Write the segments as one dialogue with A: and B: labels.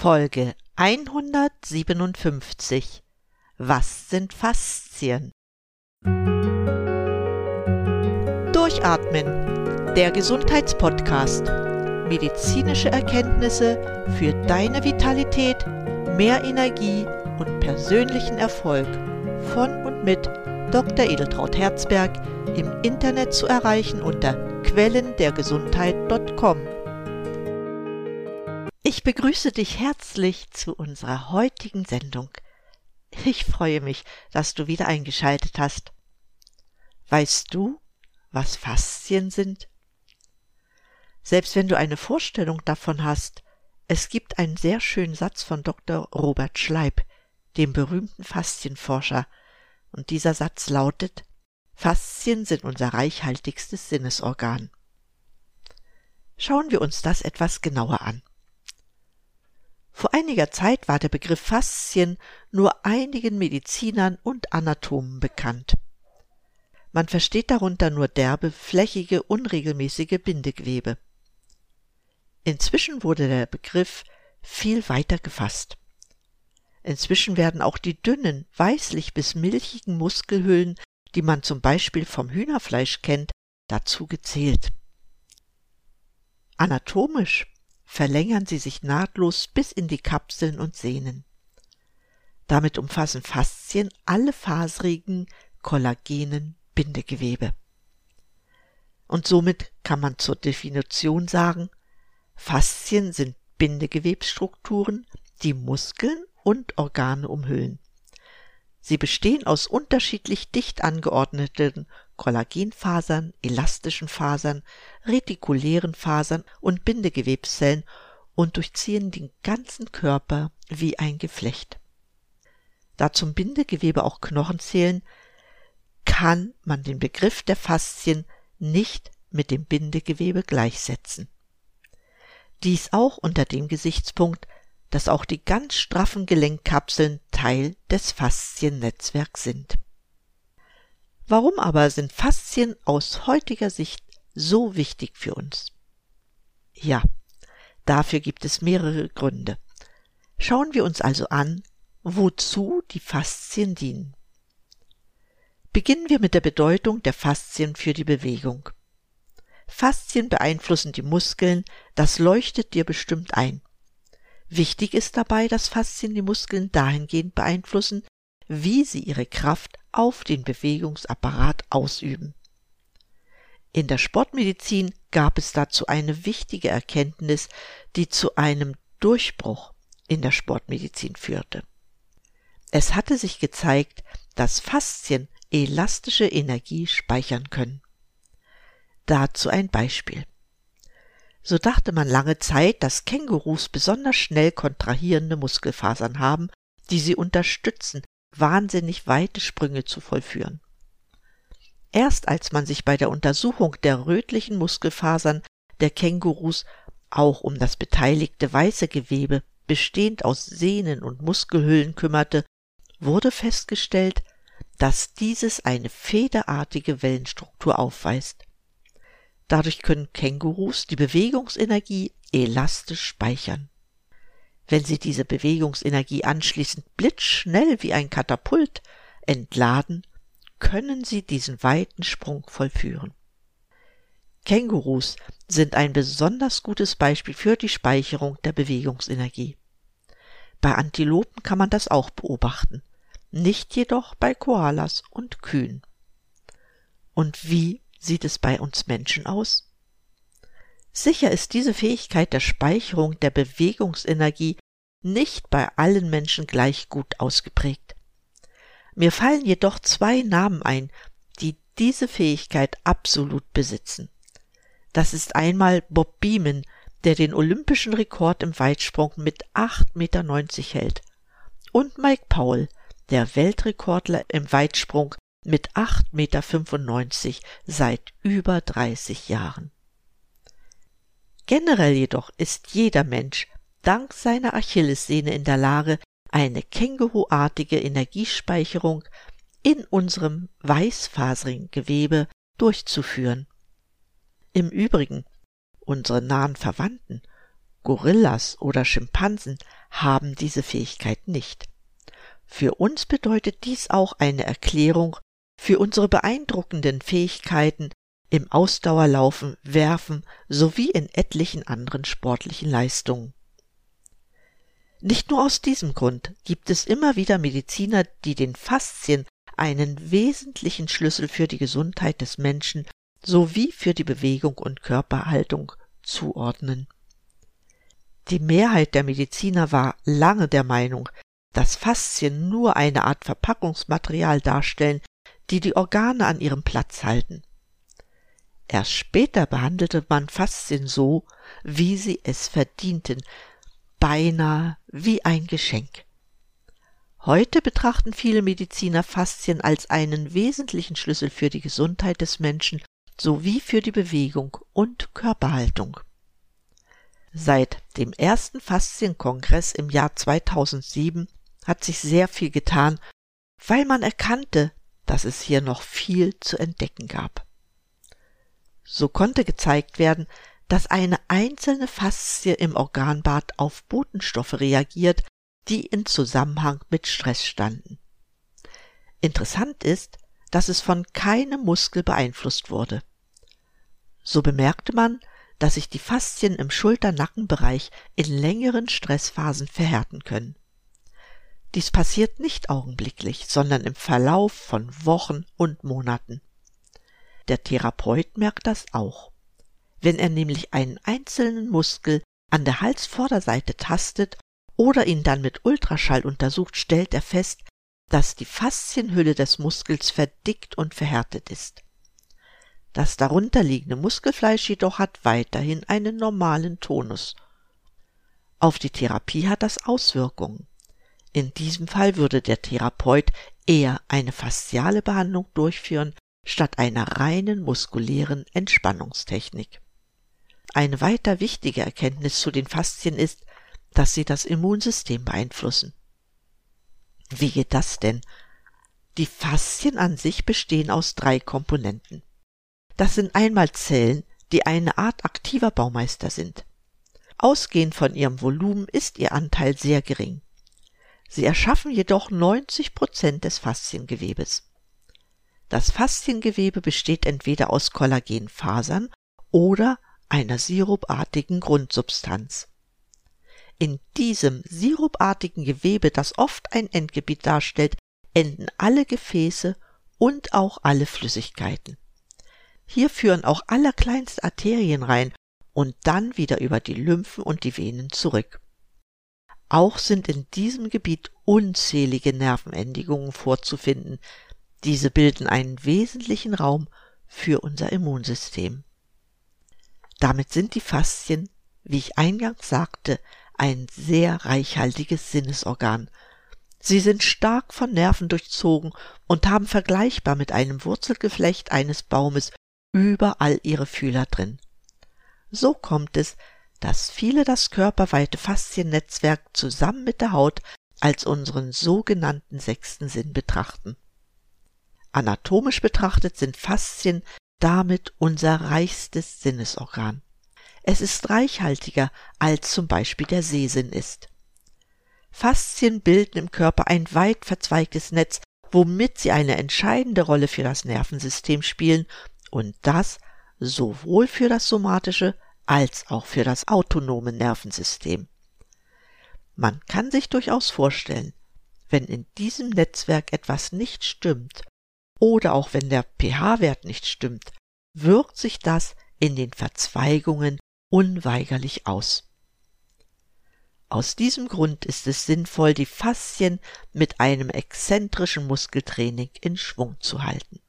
A: Folge 157 Was sind Faszien? Durchatmen, der Gesundheitspodcast. Medizinische Erkenntnisse für deine Vitalität, mehr Energie und persönlichen Erfolg von und mit Dr. Edeltraut Herzberg im Internet zu erreichen unter quellendergesundheit.com. Ich begrüße dich herzlich zu unserer heutigen Sendung. Ich freue mich, dass du wieder eingeschaltet hast. Weißt du, was Faszien sind? Selbst wenn du eine Vorstellung davon hast, es gibt einen sehr schönen Satz von Dr. Robert Schleib, dem berühmten Faszienforscher, und dieser Satz lautet Faszien sind unser reichhaltigstes Sinnesorgan. Schauen wir uns das etwas genauer an. Vor einiger Zeit war der Begriff Faszien nur einigen Medizinern und Anatomen bekannt. Man versteht darunter nur derbe, flächige, unregelmäßige Bindegewebe. Inzwischen wurde der Begriff viel weiter gefasst. Inzwischen werden auch die dünnen, weißlich bis milchigen Muskelhüllen, die man zum Beispiel vom Hühnerfleisch kennt, dazu gezählt. Anatomisch verlängern sie sich nahtlos bis in die Kapseln und Sehnen. Damit umfassen Faszien alle faserigen, kollagenen Bindegewebe. Und somit kann man zur Definition sagen, Faszien sind Bindegewebsstrukturen, die Muskeln und Organe umhüllen. Sie bestehen aus unterschiedlich dicht angeordneten Kollagenfasern, elastischen Fasern, retikulären Fasern und Bindegewebszellen und durchziehen den ganzen Körper wie ein Geflecht. Da zum Bindegewebe auch Knochen zählen, kann man den Begriff der Faszien nicht mit dem Bindegewebe gleichsetzen. Dies auch unter dem Gesichtspunkt, dass auch die ganz straffen Gelenkkapseln Teil des Fasziennetzwerks sind. Warum aber sind Faszien aus heutiger Sicht so wichtig für uns? Ja, dafür gibt es mehrere Gründe. Schauen wir uns also an, wozu die Faszien dienen. Beginnen wir mit der Bedeutung der Faszien für die Bewegung. Faszien beeinflussen die Muskeln, das leuchtet dir bestimmt ein. Wichtig ist dabei, dass Faszien die Muskeln dahingehend beeinflussen, wie sie ihre Kraft auf den Bewegungsapparat ausüben. In der Sportmedizin gab es dazu eine wichtige Erkenntnis, die zu einem Durchbruch in der Sportmedizin führte. Es hatte sich gezeigt, dass Faszien elastische Energie speichern können. Dazu ein Beispiel. So dachte man lange Zeit, dass Kängurus besonders schnell kontrahierende Muskelfasern haben, die sie unterstützen, wahnsinnig weite Sprünge zu vollführen. Erst als man sich bei der Untersuchung der rötlichen Muskelfasern der Kängurus auch um das beteiligte weiße Gewebe, bestehend aus Sehnen und Muskelhüllen kümmerte, wurde festgestellt, dass dieses eine federartige Wellenstruktur aufweist. Dadurch können Kängurus die Bewegungsenergie elastisch speichern. Wenn sie diese Bewegungsenergie anschließend blitzschnell wie ein Katapult entladen, können sie diesen weiten Sprung vollführen. Kängurus sind ein besonders gutes Beispiel für die Speicherung der Bewegungsenergie. Bei Antilopen kann man das auch beobachten, nicht jedoch bei Koalas und Kühen. Und wie sieht es bei uns Menschen aus? Sicher ist diese Fähigkeit der Speicherung der Bewegungsenergie nicht bei allen Menschen gleich gut ausgeprägt. Mir fallen jedoch zwei Namen ein, die diese Fähigkeit absolut besitzen. Das ist einmal Bob Beeman, der den olympischen Rekord im Weitsprung mit 8,90 Meter hält, und Mike Powell, der Weltrekordler im Weitsprung mit 8,95 Meter seit über 30 Jahren. Generell jedoch ist jeder Mensch dank seiner Achillessehne in der Lage, eine känguruartige Energiespeicherung in unserem weißfaserigen Gewebe durchzuführen. Im Übrigen, unsere nahen Verwandten, Gorillas oder Schimpansen, haben diese Fähigkeit nicht. Für uns bedeutet dies auch eine Erklärung für unsere beeindruckenden Fähigkeiten im Ausdauerlaufen, Werfen sowie in etlichen anderen sportlichen Leistungen. Nicht nur aus diesem Grund gibt es immer wieder Mediziner, die den Faszien einen wesentlichen Schlüssel für die Gesundheit des Menschen sowie für die Bewegung und Körperhaltung zuordnen. Die Mehrheit der Mediziner war lange der Meinung, dass Faszien nur eine Art Verpackungsmaterial darstellen, die die Organe an ihrem Platz halten. Erst später behandelte man Faszien so, wie sie es verdienten, beinahe wie ein Geschenk. Heute betrachten viele Mediziner Faszien als einen wesentlichen Schlüssel für die Gesundheit des Menschen sowie für die Bewegung und Körperhaltung. Seit dem ersten Faszienkongress im Jahr 2007 hat sich sehr viel getan, weil man erkannte, dass es hier noch viel zu entdecken gab. So konnte gezeigt werden, dass eine einzelne Faszie im Organbad auf Botenstoffe reagiert, die in Zusammenhang mit Stress standen. Interessant ist, dass es von keinem Muskel beeinflusst wurde. So bemerkte man, dass sich die Faszien im Schulter-Nackenbereich in längeren Stressphasen verhärten können. Dies passiert nicht augenblicklich, sondern im Verlauf von Wochen und Monaten. Der Therapeut merkt das auch. Wenn er nämlich einen einzelnen Muskel an der Halsvorderseite tastet oder ihn dann mit Ultraschall untersucht, stellt er fest, dass die Faszienhülle des Muskels verdickt und verhärtet ist. Das darunterliegende Muskelfleisch jedoch hat weiterhin einen normalen Tonus. Auf die Therapie hat das Auswirkungen. In diesem Fall würde der Therapeut eher eine fasziale Behandlung durchführen, statt einer reinen muskulären Entspannungstechnik. Eine weiter wichtige Erkenntnis zu den Faszien ist, dass sie das Immunsystem beeinflussen. Wie geht das denn? Die Faszien an sich bestehen aus drei Komponenten. Das sind einmal Zellen, die eine Art aktiver Baumeister sind. Ausgehend von ihrem Volumen ist ihr Anteil sehr gering. Sie erschaffen jedoch 90 Prozent des Fasziengewebes. Das Fasziengewebe besteht entweder aus Kollagenfasern oder einer sirupartigen Grundsubstanz. In diesem sirupartigen Gewebe, das oft ein Endgebiet darstellt, enden alle Gefäße und auch alle Flüssigkeiten. Hier führen auch allerkleinste Arterien rein und dann wieder über die Lymphen und die Venen zurück. Auch sind in diesem Gebiet unzählige Nervenendigungen vorzufinden. Diese bilden einen wesentlichen Raum für unser Immunsystem. Damit sind die Faszien, wie ich eingangs sagte, ein sehr reichhaltiges Sinnesorgan. Sie sind stark von Nerven durchzogen und haben vergleichbar mit einem Wurzelgeflecht eines Baumes überall ihre Fühler drin. So kommt es, dass viele das körperweite Fasziennetzwerk zusammen mit der Haut als unseren sogenannten sechsten Sinn betrachten. Anatomisch betrachtet sind Faszien damit unser reichstes Sinnesorgan. Es ist reichhaltiger, als zum Beispiel der Sehsinn ist. Faszien bilden im Körper ein weit verzweigtes Netz, womit sie eine entscheidende Rolle für das Nervensystem spielen und das sowohl für das somatische als auch für das autonome Nervensystem. Man kann sich durchaus vorstellen, wenn in diesem Netzwerk etwas nicht stimmt oder auch wenn der pH-Wert nicht stimmt, wirkt sich das in den Verzweigungen unweigerlich aus. Aus diesem Grund ist es sinnvoll, die Faszien mit einem exzentrischen Muskeltraining in Schwung zu halten.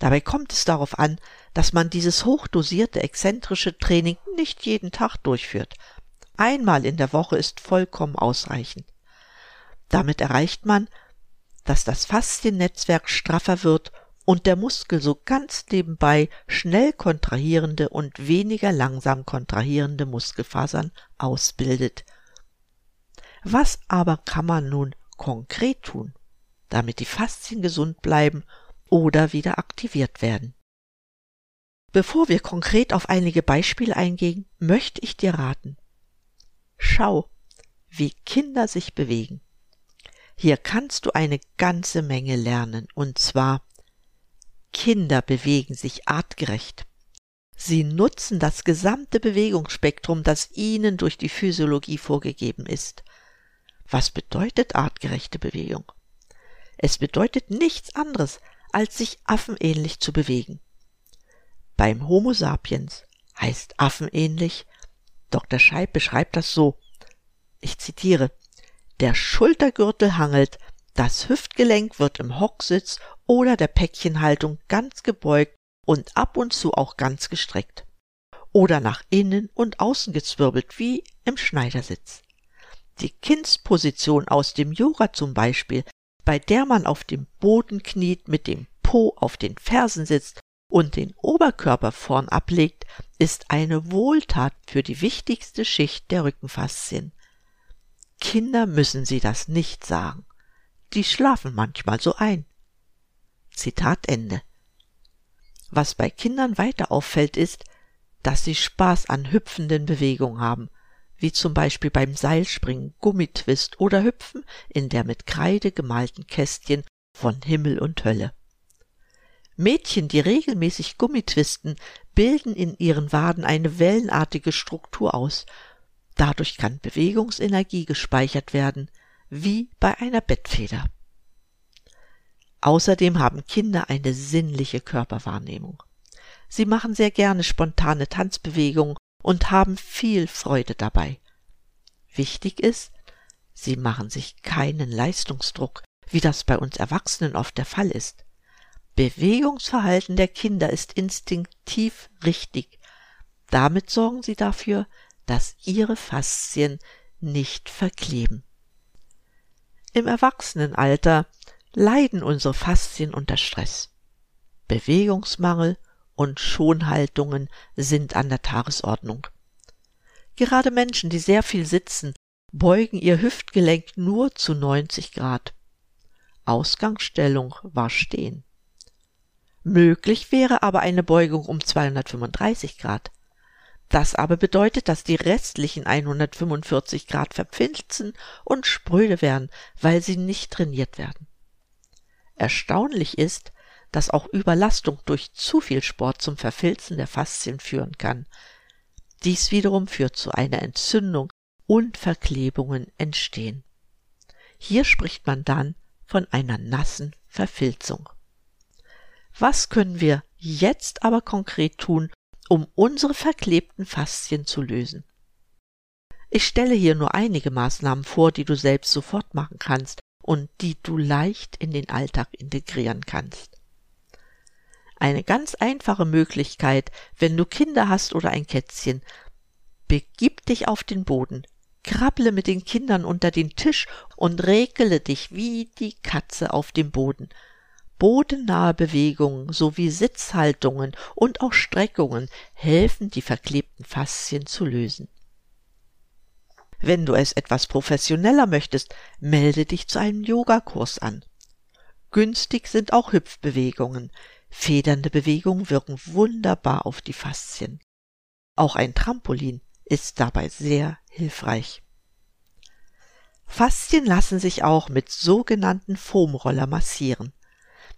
A: Dabei kommt es darauf an, dass man dieses hochdosierte exzentrische Training nicht jeden Tag durchführt. Einmal in der Woche ist vollkommen ausreichend. Damit erreicht man, dass das Fasziennetzwerk straffer wird und der Muskel so ganz nebenbei schnell kontrahierende und weniger langsam kontrahierende Muskelfasern ausbildet. Was aber kann man nun konkret tun, damit die Faszien gesund bleiben oder wieder aktiviert werden. Bevor wir konkret auf einige Beispiele eingehen, möchte ich dir raten. Schau, wie Kinder sich bewegen. Hier kannst du eine ganze Menge lernen, und zwar Kinder bewegen sich artgerecht. Sie nutzen das gesamte Bewegungsspektrum, das ihnen durch die Physiologie vorgegeben ist. Was bedeutet artgerechte Bewegung? Es bedeutet nichts anderes, als sich affenähnlich zu bewegen. Beim Homo sapiens heißt affenähnlich, Dr. Scheib beschreibt das so, ich zitiere, der Schultergürtel hangelt, das Hüftgelenk wird im Hocksitz oder der Päckchenhaltung ganz gebeugt und ab und zu auch ganz gestreckt. Oder nach innen und außen gezwirbelt wie im Schneidersitz. Die Kindsposition aus dem Yoga zum Beispiel, bei der man auf dem Boden kniet, mit dem Po auf den Fersen sitzt und den Oberkörper vorn ablegt, ist eine Wohltat für die wichtigste Schicht der Rückenfaszien. Kinder müssen sie das nicht sagen. Die schlafen manchmal so ein. Zitat Ende. Was bei Kindern weiter auffällt, ist, dass sie Spaß an hüpfenden Bewegungen haben, wie zum Beispiel beim Seilspringen, Gummitwist oder Hüpfen in der mit Kreide gemalten Kästchen von Himmel und Hölle. Mädchen, die regelmäßig Gummitwisten, bilden in ihren Waden eine wellenartige Struktur aus Dadurch kann Bewegungsenergie gespeichert werden, wie bei einer Bettfeder. Außerdem haben Kinder eine sinnliche Körperwahrnehmung. Sie machen sehr gerne spontane Tanzbewegungen und haben viel Freude dabei. Wichtig ist, sie machen sich keinen Leistungsdruck, wie das bei uns Erwachsenen oft der Fall ist. Bewegungsverhalten der Kinder ist instinktiv richtig. Damit sorgen sie dafür, dass ihre Faszien nicht verkleben. Im Erwachsenenalter leiden unsere Faszien unter Stress. Bewegungsmangel und Schonhaltungen sind an der Tagesordnung. Gerade Menschen, die sehr viel sitzen, beugen ihr Hüftgelenk nur zu 90 Grad. Ausgangsstellung war stehen. Möglich wäre aber eine Beugung um 235 Grad. Das aber bedeutet, dass die restlichen 145 Grad verpfilzen und spröde werden, weil sie nicht trainiert werden. Erstaunlich ist, dass auch Überlastung durch zu viel Sport zum Verfilzen der Faszien führen kann. Dies wiederum führt zu einer Entzündung und Verklebungen entstehen. Hier spricht man dann von einer nassen Verfilzung. Was können wir jetzt aber konkret tun, um unsere verklebten Faszien zu lösen. Ich stelle hier nur einige Maßnahmen vor, die du selbst sofort machen kannst und die du leicht in den Alltag integrieren kannst. Eine ganz einfache Möglichkeit, wenn du Kinder hast oder ein Kätzchen, begib dich auf den Boden, krabble mit den Kindern unter den Tisch und regele dich wie die Katze auf dem Boden, Bodennahe Bewegungen sowie Sitzhaltungen und auch Streckungen helfen, die verklebten Faszien zu lösen. Wenn du es etwas professioneller möchtest, melde dich zu einem Yogakurs an. Günstig sind auch Hüpfbewegungen. Federnde Bewegungen wirken wunderbar auf die Faszien. Auch ein Trampolin ist dabei sehr hilfreich. Faszien lassen sich auch mit sogenannten Foamroller massieren.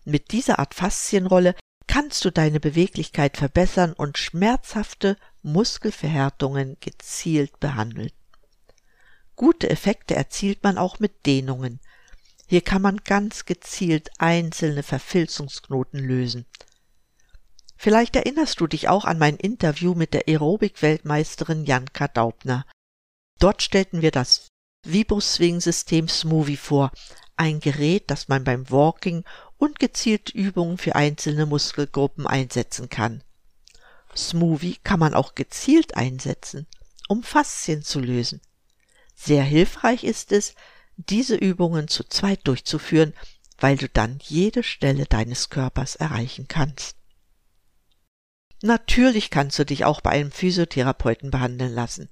A: Mit dieser Art Faszienrolle kannst du deine Beweglichkeit verbessern und schmerzhafte Muskelverhärtungen gezielt behandeln. Gute Effekte erzielt man auch mit Dehnungen. Hier kann man ganz gezielt einzelne Verfilzungsknoten lösen. Vielleicht erinnerst du dich auch an mein Interview mit der Aerobik-Weltmeisterin Janka Daubner. Dort stellten wir das Vibroswing-System Smoothie vor, ein Gerät, das man beim Walking und gezielt Übungen für einzelne Muskelgruppen einsetzen kann. Smoothie kann man auch gezielt einsetzen, um Faszien zu lösen. Sehr hilfreich ist es, diese Übungen zu zweit durchzuführen, weil du dann jede Stelle deines Körpers erreichen kannst. Natürlich kannst du dich auch bei einem Physiotherapeuten behandeln lassen.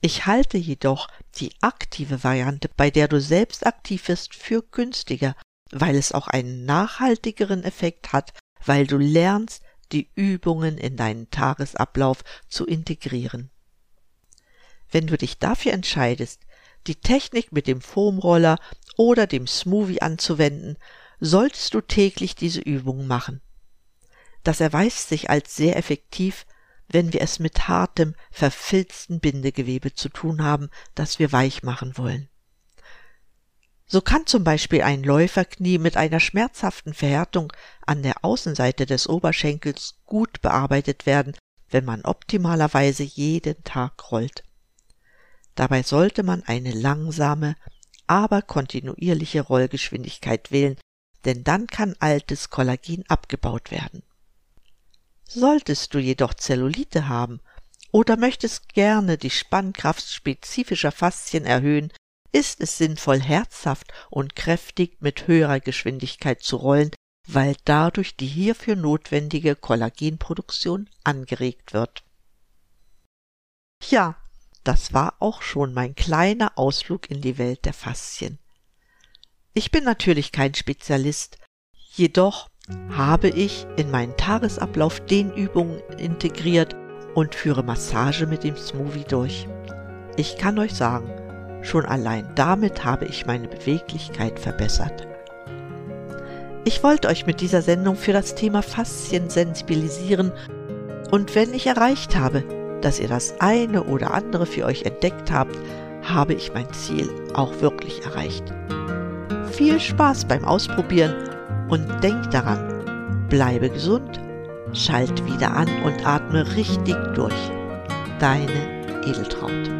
A: Ich halte jedoch die aktive Variante, bei der du selbst aktiv bist, für günstiger weil es auch einen nachhaltigeren Effekt hat, weil du lernst, die Übungen in deinen Tagesablauf zu integrieren. Wenn du dich dafür entscheidest, die Technik mit dem Foamroller oder dem Smoothie anzuwenden, solltest du täglich diese Übungen machen. Das erweist sich als sehr effektiv, wenn wir es mit hartem, verfilzten Bindegewebe zu tun haben, das wir weich machen wollen. So kann zum Beispiel ein Läuferknie mit einer schmerzhaften Verhärtung an der Außenseite des Oberschenkels gut bearbeitet werden, wenn man optimalerweise jeden Tag rollt. Dabei sollte man eine langsame, aber kontinuierliche Rollgeschwindigkeit wählen, denn dann kann altes Kollagen abgebaut werden. Solltest du jedoch Zellulite haben oder möchtest gerne die Spannkraft spezifischer Faszien erhöhen, ist es sinnvoll, herzhaft und kräftig mit höherer Geschwindigkeit zu rollen, weil dadurch die hierfür notwendige Kollagenproduktion angeregt wird. Ja, das war auch schon mein kleiner Ausflug in die Welt der Faszien. Ich bin natürlich kein Spezialist, jedoch habe ich in meinen Tagesablauf den Übungen integriert und führe Massage mit dem Smoothie durch. Ich kann euch sagen, schon allein damit habe ich meine Beweglichkeit verbessert. Ich wollte euch mit dieser Sendung für das Thema Faszien sensibilisieren und wenn ich erreicht habe, dass ihr das eine oder andere für euch entdeckt habt, habe ich mein Ziel auch wirklich erreicht. Viel Spaß beim Ausprobieren und denk daran, bleibe gesund, schalt wieder an und atme richtig durch. Deine Edeltraut.